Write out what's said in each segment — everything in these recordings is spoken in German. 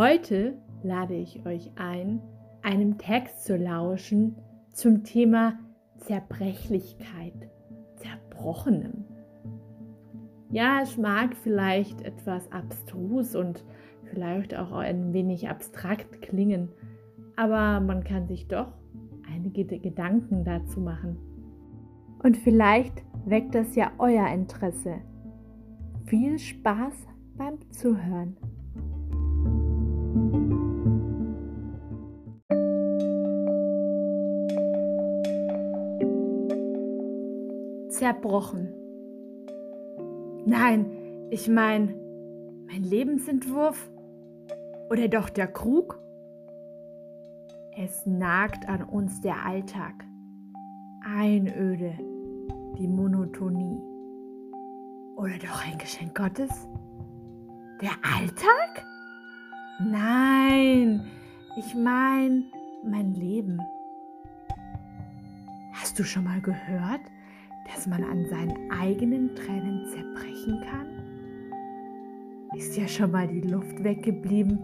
Heute lade ich euch ein, einem Text zu lauschen zum Thema Zerbrechlichkeit, Zerbrochenem. Ja, es mag vielleicht etwas abstrus und vielleicht auch ein wenig abstrakt klingen, aber man kann sich doch einige Gedanken dazu machen. Und vielleicht weckt das ja euer Interesse. Viel Spaß beim Zuhören. Zerbrochen. Nein, ich meine, mein Lebensentwurf oder doch der Krug? Es nagt an uns der Alltag, Einöde, die Monotonie. Oder doch ein Geschenk Gottes? Der Alltag? Nein, ich meine mein Leben. Hast du schon mal gehört, dass man an seinen eigenen Tränen zerbrechen kann? Ist ja schon mal die Luft weggeblieben,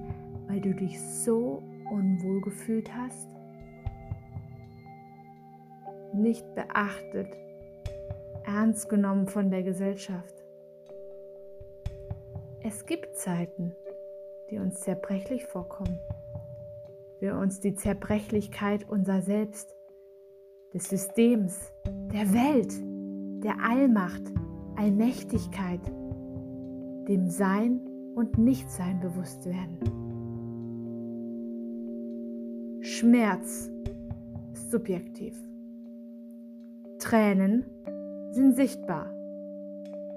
weil du dich so unwohl gefühlt hast? Nicht beachtet, ernst genommen von der Gesellschaft. Es gibt Zeiten, die uns zerbrechlich vorkommen. Wir uns die Zerbrechlichkeit unser Selbst, des Systems, der Welt, der Allmacht, Allmächtigkeit, dem Sein und Nichtsein bewusst werden. Schmerz ist subjektiv. Tränen sind sichtbar,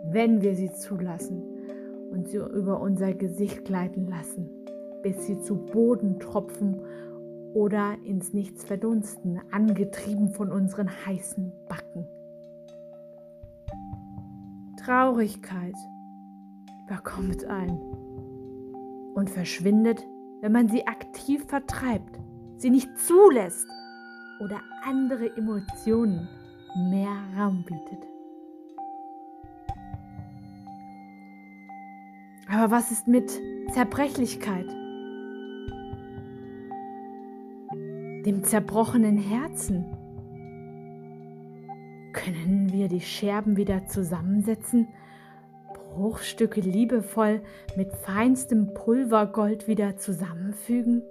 wenn wir sie zulassen und sie über unser Gesicht gleiten lassen, bis sie zu Boden tropfen oder ins Nichts verdunsten, angetrieben von unseren heißen Backen. Traurigkeit überkommt ein und verschwindet, wenn man sie aktiv vertreibt, sie nicht zulässt oder andere Emotionen mehr Raum bietet. Aber was ist mit Zerbrechlichkeit? Dem zerbrochenen Herzen? Können wir die Scherben wieder zusammensetzen, Bruchstücke liebevoll mit feinstem Pulvergold wieder zusammenfügen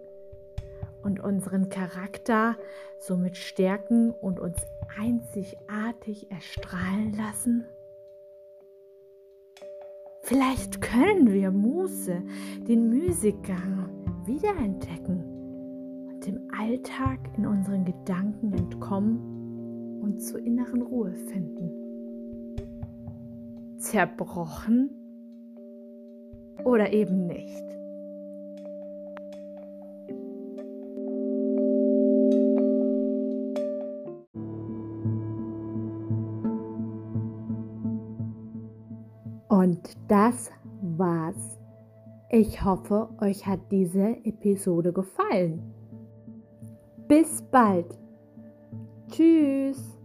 und unseren Charakter somit stärken und uns einzigartig erstrahlen lassen? Vielleicht können wir Muße, den Musikgang wiederentdecken und dem Alltag in unseren Gedanken entkommen und zur inneren Ruhe finden. Zerbrochen oder eben nicht. Und das war's. Ich hoffe, euch hat diese Episode gefallen. Bis bald. Tschüss.